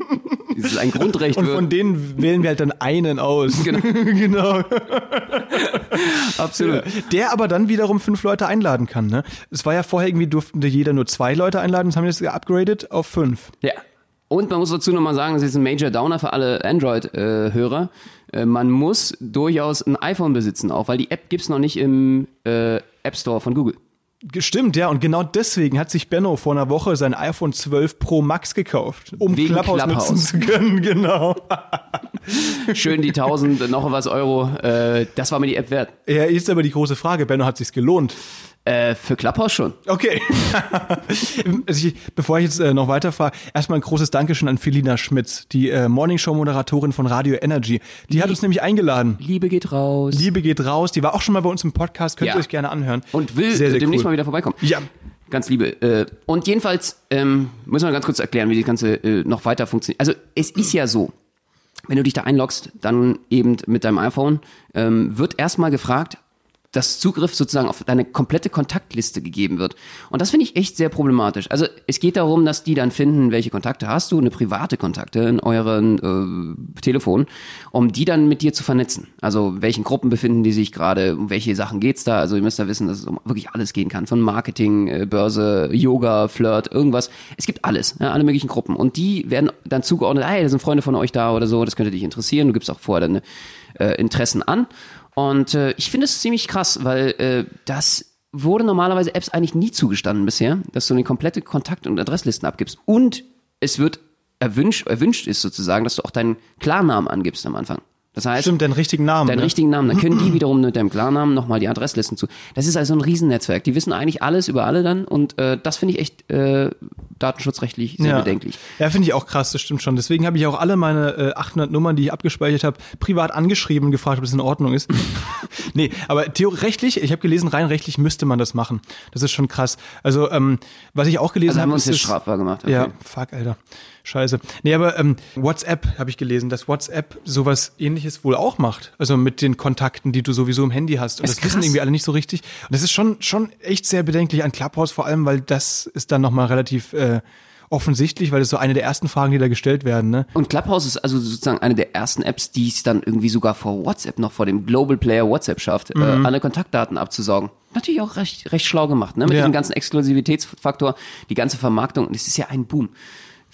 Es ist ein Grundrecht. Und von denen wählen wir halt dann einen aus. Genau. genau. Absolut. Der aber dann wiederum fünf Leute einladen kann. Ne? Es war ja vorher irgendwie durften jeder nur zwei Leute einladen, das haben wir jetzt geupgradet auf fünf. Ja. Und man muss dazu nochmal sagen, das ist ein Major Downer für alle Android-Hörer. Äh, man muss durchaus ein iPhone besitzen, auch weil die App gibt's noch nicht im äh, App Store von Google. Stimmt, ja, und genau deswegen hat sich Benno vor einer Woche sein iPhone 12 Pro Max gekauft, um Wegen Clubhouse, Clubhouse. nutzen zu können, genau. Schön die 1000, noch was Euro. Äh, das war mir die App wert. Ja, jetzt aber die große Frage, Benno, hat sich's gelohnt? Äh, für Clubhouse schon. Okay. also ich, bevor ich jetzt äh, noch weiterfahre, erstmal ein großes Dankeschön an Felina Schmitz, die äh, Morningshow-Moderatorin von Radio Energy. Die hat uns nämlich eingeladen. Liebe geht raus. Liebe geht raus, die war auch schon mal bei uns im Podcast, könnt Ja. ihr euch gerne anhören. und will sehr, sehr demnächst cool. mal wieder vorbeikommen. Ja. Ganz liebe. Äh, und jedenfalls ähm, müssen wir ganz kurz erklären, wie das Ganze äh, noch weiter funktioniert. Also es ist ja so, wenn du dich da einloggst, dann eben mit deinem iPhone, ähm, wird erstmal gefragt, dass Zugriff sozusagen auf deine komplette Kontaktliste gegeben wird. Und das finde ich echt sehr problematisch. Also es geht darum, dass die dann finden, welche Kontakte hast du, eine private Kontakte in euren äh, Telefon, um die dann mit dir zu vernetzen. Also welchen Gruppen befinden die sich gerade, um welche Sachen geht's da? Also ihr müsst da wissen, dass es um wirklich alles gehen kann. Von Marketing, äh, Börse, Yoga, Flirt, irgendwas. Es gibt alles, ja, alle möglichen Gruppen. Und die werden dann zugeordnet, hey, da sind Freunde von euch da oder so, das könnte dich interessieren. Du gibst auch vorher deine äh, Interessen an. Und äh, ich finde es ziemlich krass, weil äh, das wurde normalerweise Apps eigentlich nie zugestanden bisher, dass du eine komplette Kontakt- und Adresslisten abgibst. Und es wird erwünscht, erwünscht ist sozusagen, dass du auch deinen Klarnamen angibst am Anfang. Das heißt, Stimmt, deinen richtigen Namen. deinen ne? richtigen Namen. Dann können die wiederum mit deinem Klarnamen nochmal die Adresslisten zu. Das ist also ein Riesennetzwerk. Die wissen eigentlich alles über alle dann und äh, das finde ich echt äh, datenschutzrechtlich sehr ja. bedenklich. Ja, finde ich auch krass, das stimmt schon. Deswegen habe ich auch alle meine äh, 800 Nummern, die ich abgespeichert habe, privat angeschrieben und gefragt, ob das in Ordnung ist. nee, aber theoretisch, rechtlich, ich habe gelesen, rein rechtlich müsste man das machen. Das ist schon krass. Also, ähm, was ich auch gelesen Also haben habe, wir uns ist- strafbar gemacht. Okay. Ja, fuck, Alter. Scheiße. Nee, aber ähm, WhatsApp habe ich gelesen, dass WhatsApp sowas ähnliches wohl auch macht. Also mit den Kontakten, die du sowieso im Handy hast. Und das wissen krass. irgendwie alle nicht so richtig. Und das ist schon, schon echt sehr bedenklich an Clubhouse, vor allem, weil das ist dann nochmal relativ äh, offensichtlich, weil das so eine der ersten Fragen, die da gestellt werden, ne? Und Clubhouse ist also sozusagen eine der ersten Apps, die es dann irgendwie sogar vor WhatsApp noch vor dem Global Player WhatsApp schafft, äh, alle Kontaktdaten abzusaugen. Natürlich auch recht, recht schlau gemacht, ne? Mit Ja. dem ganzen Exklusivitätsfaktor, die ganze Vermarktung. Und es ist ja ein Boom.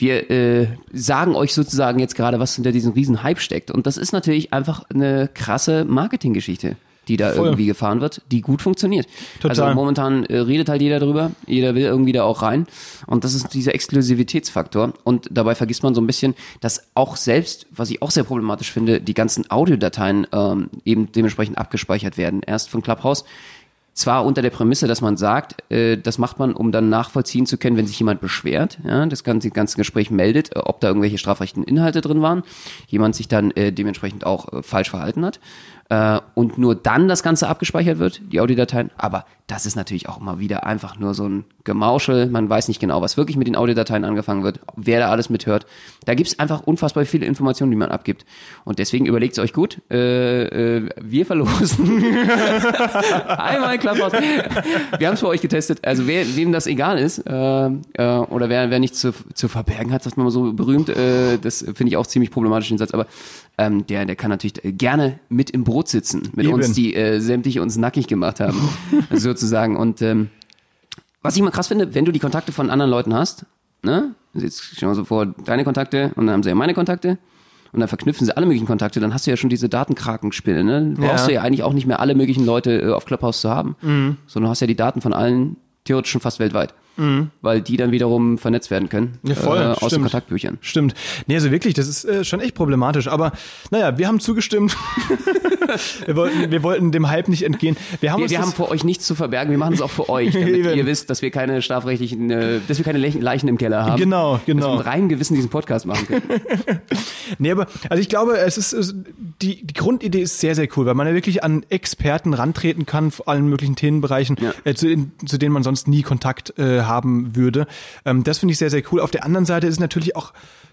Wir äh, sagen euch sozusagen jetzt gerade, was hinter diesem riesen Hype steckt. Und das ist natürlich einfach eine krasse Marketinggeschichte, die da Voll. irgendwie gefahren wird, die gut funktioniert. Total. Also momentan äh, redet halt jeder drüber, jeder will irgendwie da auch rein. Und das ist dieser Exklusivitätsfaktor. Und dabei vergisst man so ein bisschen, dass auch selbst, was ich auch sehr problematisch finde, die ganzen Audiodateien ähm, eben dementsprechend abgespeichert werden. Erst von Clubhouse. Zwar unter der Prämisse, dass man sagt, äh, das macht man, um dann nachvollziehen zu können, wenn sich jemand beschwert, ja, das ganze, ganze Gespräch meldet, äh, ob da irgendwelche strafrechtlichen Inhalte drin waren, jemand sich dann äh, dementsprechend auch äh, falsch verhalten hat. Äh, und nur dann das Ganze abgespeichert wird, die Audiodateien. Aber das ist natürlich auch immer wieder einfach nur so ein Gemauschel. Man weiß nicht genau, was wirklich mit den Audiodateien angefangen wird, wer da alles mithört. Da gibt's einfach unfassbar viele Informationen, die man abgibt. Und deswegen überlegt es euch gut. Äh, äh, wir verlosen einmal Klapphaus. Wir haben es für euch getestet. Also wer, wem das egal ist äh, äh, oder wer, wer nichts zu, zu verbergen hat, sagt man mal so berühmt, äh, das finde ich auch ziemlich problematisch den Satz. Aber ähm, der, der kann natürlich gerne mit im Boot sitzen, mit Eben. uns, die äh, sämtliche uns nackig gemacht haben, sozusagen. Und ähm, was ich mal krass finde, wenn du die Kontakte von anderen Leuten hast, ne? Jetzt stell mal so vor, deine Kontakte und dann haben sie ja meine Kontakte und dann verknüpfen sie alle möglichen Kontakte, dann hast du ja schon diese Datenkrakenspinne, ne? Brauchst Ja. du ja eigentlich auch nicht mehr alle möglichen Leute äh, auf Clubhouse zu haben, sondern du hast ja die Daten von allen theoretisch schon fast weltweit. Weil die dann wiederum vernetzt werden können Ja, voll, äh, aus den. Kontaktbüchern. Stimmt. Nee, also wirklich, das ist äh, schon echt problematisch. Aber naja, wir haben zugestimmt. wir, wollten, wir wollten dem Hype nicht entgehen. Wir haben Wir, uns wir haben vor euch nichts zu verbergen, wir machen es auch für euch, damit ihr wisst, dass wir keine strafrechtlichen, äh, dass wir keine Leichen im Keller haben. Genau, Dass wir genau. mit reinem Gewissen diesen Podcast machen können. Nee, aber also ich glaube, es ist, es, die, die Grundidee ist sehr, sehr cool, weil man ja wirklich an Experten rantreten kann, vor allen möglichen Themenbereichen, Ja. äh, zu, in, zu denen man sonst nie Kontakt äh, haben würde. Ähm, das finde ich sehr, sehr cool. Auf der anderen Seite ist es natürlich auch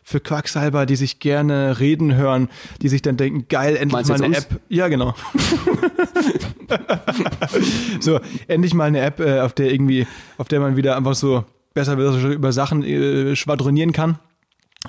für Quacksalber, die sich gerne reden hören, die sich dann denken, geil, endlich Meinst mal eine? App. Ja, genau. so, endlich mal eine App, äh, auf der irgendwie, auf der man wieder einfach so besser über Sachen äh, schwadronieren kann.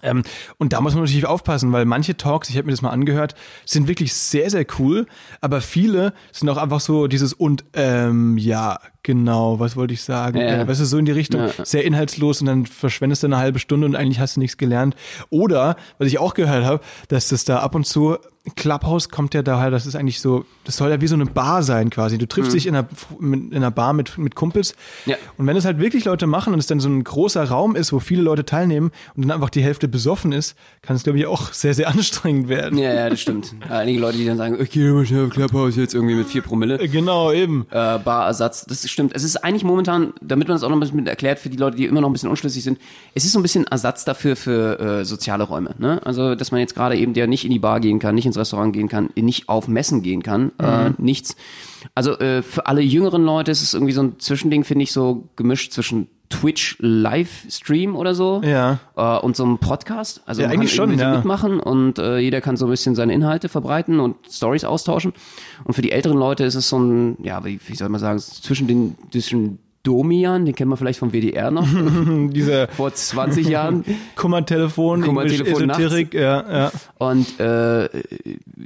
Ähm, und da muss man natürlich aufpassen, weil manche Talks, ich habe mir das mal angehört, sind wirklich sehr, sehr cool, aber viele sind auch einfach so dieses und ähm, ja, genau, was wollte ich sagen? Ja. Äh, weißt du, so in die Richtung, Ja. sehr inhaltslos und dann verschwendest du eine halbe Stunde und eigentlich hast du nichts gelernt. Oder, was ich auch gehört habe, dass das da ab und zu, Clubhouse kommt ja daher, das ist eigentlich so, das soll ja wie so eine Bar sein quasi. Du triffst dich in einer, in einer Bar mit, mit Kumpels Ja. und wenn es halt wirklich Leute machen und es dann so ein großer Raum ist, wo viele Leute teilnehmen und dann einfach die Hälfte besoffen ist, kann es, glaube ich, auch sehr, sehr anstrengend werden. Ja, ja, das stimmt. Einige Leute, die dann sagen, ich gehe mal schnell auf Clubhouse jetzt irgendwie mit vier Promille. Genau, eben. Äh, Barersatz, das stimmt. Es ist eigentlich momentan, damit man das auch noch ein bisschen erklärt für die Leute, die immer noch ein bisschen unschlüssig sind, es ist so ein bisschen Ersatz dafür für äh, soziale Räume. Ne? Also, dass man jetzt gerade eben der nicht in die Bar gehen kann, nicht ins Restaurant gehen kann, nicht auf Messen gehen kann, äh, nichts. Also äh, für alle jüngeren Leute ist es irgendwie so ein Zwischending, finde ich, so gemischt zwischen Twitch Livestream oder so Ja. äh, und so einem Podcast. Also Ja, man kann eigentlich schon, irgendwie so ja. mitmachen und äh, jeder kann so ein bisschen seine Inhalte verbreiten und Stories austauschen. Und für die älteren Leute ist es so ein, ja, wie, wie soll man sagen, zwischen den zwischen Domian, den kennt man vielleicht vom WDR noch, Diese vor 20 Jahren, Kummertelefon, Kummertelefon Esoterik, ja, ja. und äh,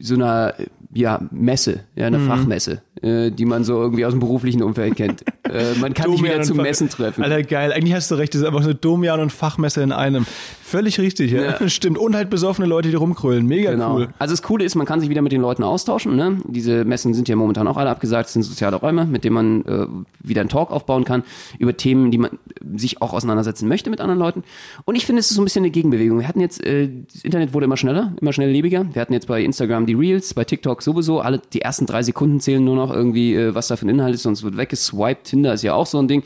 so einer ja, Messe, ja, Mhm. eine Fachmesse, äh, die man so irgendwie aus dem beruflichen Umfeld kennt. Äh, man kann sich wieder und zu Fach- Messen treffen. Alter, geil. Eigentlich hast du recht, das ist einfach so Domian und Fachmesse in einem. Völlig richtig, ja. Ja. Stimmt. Und halt besoffene Leute, die rumkrölen. Mega Genau. cool. Also das Coole ist, man kann sich wieder mit den Leuten austauschen. Ne? Diese Messen sind ja momentan auch alle abgesagt, es sind soziale Räume, mit denen man äh, wieder einen Talk aufbauen kann über Themen, die man äh, sich auch auseinandersetzen möchte mit anderen Leuten. Und ich finde, es ist so ein bisschen eine Gegenbewegung. Wir hatten jetzt, äh, das Internet wurde immer schneller, immer schnelllebiger. Wir hatten jetzt bei Instagram die Reels, bei TikTok sowieso, alle die ersten drei Sekunden zählen nur noch irgendwie, äh, was da für ein Inhalt ist, sonst wird weggeswiped. Tinder ist ja auch so ein Ding.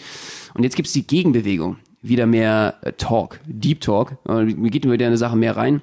Und jetzt gibt's die Gegenbewegung. Wieder mehr äh, Talk, Deep Talk. Äh, mir geht wieder eine Sache mehr rein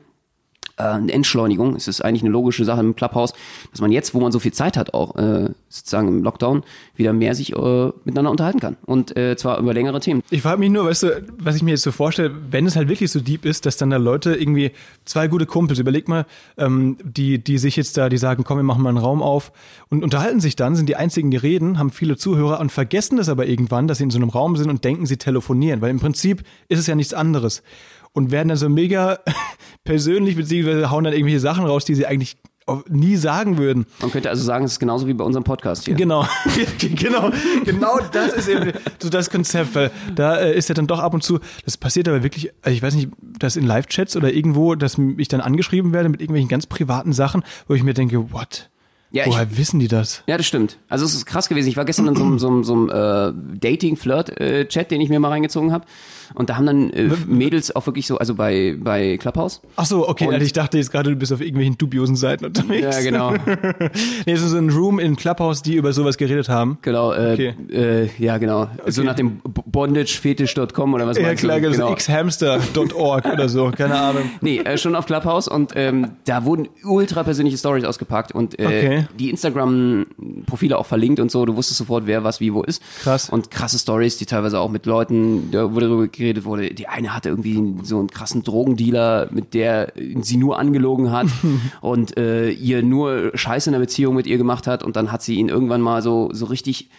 äh, eine Entschleunigung. Es ist eigentlich eine logische Sache im Clubhouse, dass man jetzt, wo man so viel Zeit hat, auch äh, sozusagen im Lockdown, wieder mehr sich äh, miteinander unterhalten kann. Und äh, zwar über längere Themen. Ich frage mich nur, weißt du, was ich mir jetzt so vorstelle, wenn es halt wirklich so deep ist, dass dann da Leute irgendwie, zwei gute Kumpels, überleg mal, ähm, die, die sich jetzt da, die sagen, komm, wir machen mal einen Raum auf und unterhalten sich dann, sind die einzigen, die reden, haben viele Zuhörer und vergessen das aber irgendwann, dass sie in so einem Raum sind und denken, sie telefonieren, weil im Prinzip ist es ja nichts anderes. Und werden dann so mega persönlich, beziehungsweise hauen dann irgendwelche Sachen raus, die sie eigentlich nie sagen würden. Man könnte also sagen, es ist genauso wie bei unserem Podcast hier. Genau, genau, genau das ist eben so das Konzept, weil da äh, ist ja dann doch ab und zu, das passiert aber wirklich, also ich weiß nicht, dass in Live-Chats oder irgendwo, dass ich dann angeschrieben werde mit irgendwelchen ganz privaten Sachen, wo ich mir denke, what? Ja, ich- Woher wissen die das? Ja, das stimmt. Also es ist krass gewesen. Ich war gestern in so einem, so einem, so einem äh, Dating-Flirt-Chat, den ich mir mal reingezogen habe. Und da haben dann äh, Mädels auch wirklich so, also bei, bei Clubhouse. Ach so, okay. Und- Also ich dachte jetzt gerade, du bist auf irgendwelchen dubiosen Seiten unterwegs. Ja, genau. nee, es ist so ein Room in Clubhouse, die über sowas geredet haben. Genau, äh, Okay. äh, ja, genau. So nach dem bondagefetisch.com oder was Ja, meinst du? klar, genau. genau. xhamster.org oder so, keine Ahnung. Nee, äh, schon auf Clubhouse und ähm, da wurden ultra persönliche Stories ausgepackt und äh, Okay. die Instagram-Profile auch verlinkt und so. Du wusstest sofort, wer was wie wo ist. Krass. Und krasse Stories, die teilweise auch mit Leuten, da wurde darüber geredet wurde. Die eine hatte irgendwie so einen krassen Drogendealer, mit der sie nur angelogen hat und äh, ihr nur Scheiße in der Beziehung mit ihr gemacht hat und dann hat sie ihn irgendwann mal so so richtig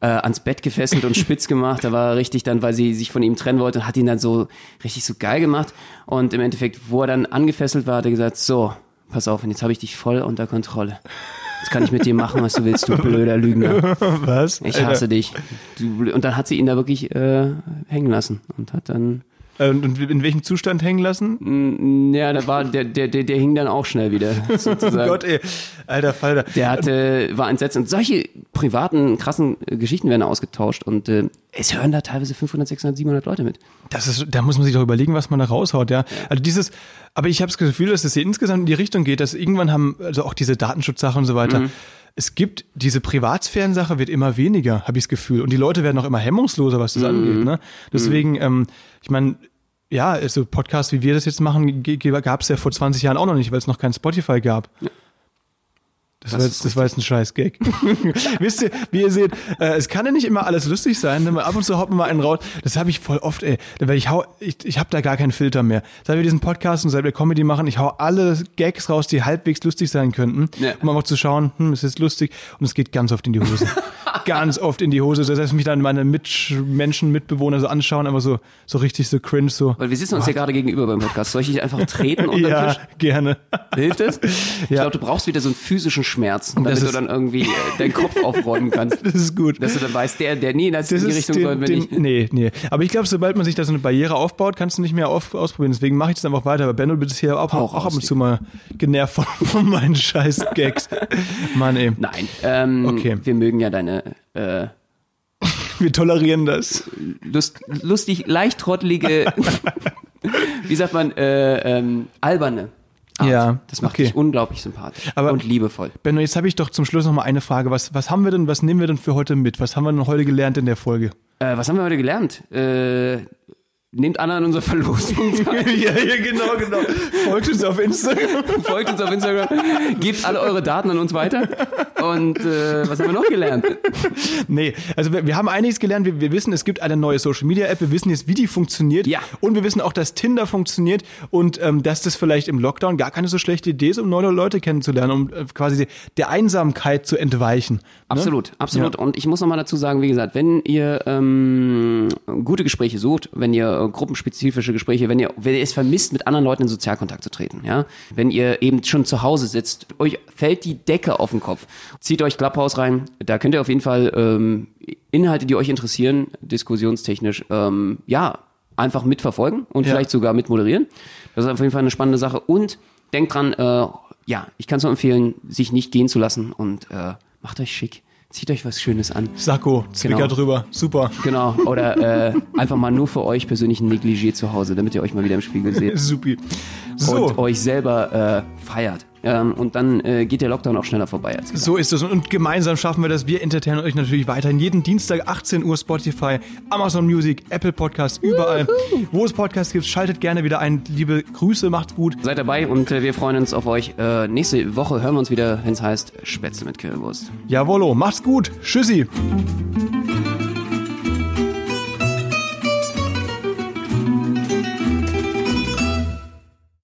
äh, ans Bett gefesselt und spitz gemacht. Da war er richtig dann, weil sie sich von ihm trennen wollte und hat ihn dann so richtig so geil gemacht. Und im Endeffekt, wo er dann angefesselt war, hat er gesagt, so, pass auf, und jetzt habe ich dich voll unter Kontrolle. Jetzt kann ich mit dir machen, was du willst, du blöder Lügner. Was? Ich hasse dich. Du, und dann hat sie ihn da wirklich äh, hängen lassen und hat dann, Äh, Und in welchem Zustand hängen lassen? ja, da war der, der, der, der hing dann auch schnell wieder, sozusagen. Oh Gott, ey. Alter Falter. Der hatte, war entsetzt und solche privaten, krassen äh, Geschichten werden ausgetauscht und äh, es hören da teilweise 500, 600, 700 Leute mit. Das ist, da muss man sich doch überlegen, was man da raushaut, ja. Also dieses, aber ich habe das Gefühl, dass es hier insgesamt in die Richtung geht, dass irgendwann haben, also auch diese Datenschutzsache und so weiter. Mhm. Es gibt diese Privatsphären-Sache wird immer weniger, habe ich das Gefühl. Und die Leute werden auch immer hemmungsloser, was das Mhm. angeht. Ne? Deswegen, ähm, ich meine, ja, so Podcasts, wie wir das jetzt machen, gab es ja vor 20 Jahren auch noch nicht, weil es noch kein Spotify gab. Das, Das war jetzt, das war jetzt ein scheiß Gag. Wisst ihr, wie ihr seht, äh, es kann ja nicht immer alles lustig sein. Ne? Ab und zu man mal einen raus. Das habe ich voll oft, ey. Weil ich hau, ich, ich habe da gar keinen Filter mehr. Seit wir diesen Podcast und seit wir Comedy machen, ich hau alle Gags raus, die halbwegs lustig sein könnten. Ja. Um einfach zu schauen, hm, ist jetzt lustig. Und es geht ganz oft in die Hose. ganz oft in die Hose. Das heißt, mich dann meine Mitmenschen, Mitbewohner so anschauen, aber so, so richtig so cringe, so. Weil wir sitzen uns hier gerade gegenüber beim Podcast. Soll ich dich einfach treten unter den Ja, Tisch? gerne. Hilft es? Ich Ja. glaube, du brauchst wieder so einen physischen Schmerz, damit du dann irgendwie äh, deinen Kopf aufräumen kannst. Das ist gut. Dass du dann weißt, der, der, nee, das, Das in die Richtung sollen wir nicht. Nee, nee. Aber ich glaube, sobald man sich da so eine Barriere aufbaut, kannst du nicht mehr auf, ausprobieren. Deswegen mache ich das einfach weiter. Aber Benno, du bist hier auch, Hau auch, ab und zu mal genervt von, von meinen scheiß Gags. Mann, ey. Nein, ähm, Okay. wir mögen ja deine äh, Wir tolerieren das. lust, lustig, leicht trottelige, wie sagt man, äh, ähm, alberne Art. Ja, Das macht okay. dich unglaublich sympathisch Aber- und liebevoll. Benno, jetzt habe ich doch zum Schluss noch mal eine Frage. Was, was haben wir denn, was nehmen wir denn für heute mit? Was haben wir denn heute gelernt in der Folge? Äh, was haben wir heute gelernt? Äh, nehmt Anna an unserer Verlosung teil. ja, ja, genau, genau. Folgt uns auf Instagram. Folgt uns auf Instagram, gebt alle eure Daten an uns weiter. Und äh, was haben wir noch gelernt? Nee, also wir, wir haben einiges gelernt. Wir, wir wissen, es gibt eine neue Social Media App. Wir wissen jetzt, wie die funktioniert. Ja. Und wir wissen auch, dass Tinder funktioniert und ähm, dass das vielleicht im Lockdown gar keine so schlechte Idee ist, um neue Leute kennenzulernen, um äh, quasi der Einsamkeit zu entweichen. Ne? Absolut, absolut. Und ich muss nochmal dazu sagen, wie gesagt, wenn ihr ähm, gute Gespräche sucht, wenn ihr äh, gruppenspezifische Gespräche, wenn ihr, wenn ihr es vermisst, mit anderen Leuten in Sozialkontakt zu treten, ja, wenn ihr eben schon zu Hause sitzt, euch fällt die Decke auf den Kopf, zieht euch Clubhouse rein, da könnt ihr auf jeden Fall ähm, Inhalte, die euch interessieren, diskussionstechnisch, ähm, ja, einfach mitverfolgen und Ja. vielleicht sogar mitmoderieren. Das ist auf jeden Fall eine spannende Sache. Und denkt dran, äh, ja, ich kann es nur empfehlen, sich nicht gehen zu lassen und äh, macht euch schick. Zieht euch was Schönes an. Sakko, Zwicker Genau. drüber. Super. Genau. Oder äh, einfach mal nur für euch persönlich ein Negligé zu Hause, damit ihr euch mal wieder im Spiegel seht. Supi. So. Und euch selber äh, feiert. Ähm, und dann äh, geht der Lockdown auch schneller vorbei als gedacht. So ist es. Und gemeinsam schaffen wir das. Wir entertainen euch natürlich weiterhin. Jeden Dienstag 18 Uhr Spotify, Amazon Music, Apple Podcasts, überall. Wo es Podcasts gibt, schaltet gerne wieder ein. Liebe Grüße, macht's gut. Seid dabei und äh, wir freuen uns auf euch. Äh, nächste Woche hören wir uns wieder, wenn es heißt Spätzle mit Currywurst. Jawollo, macht's gut. Tschüssi.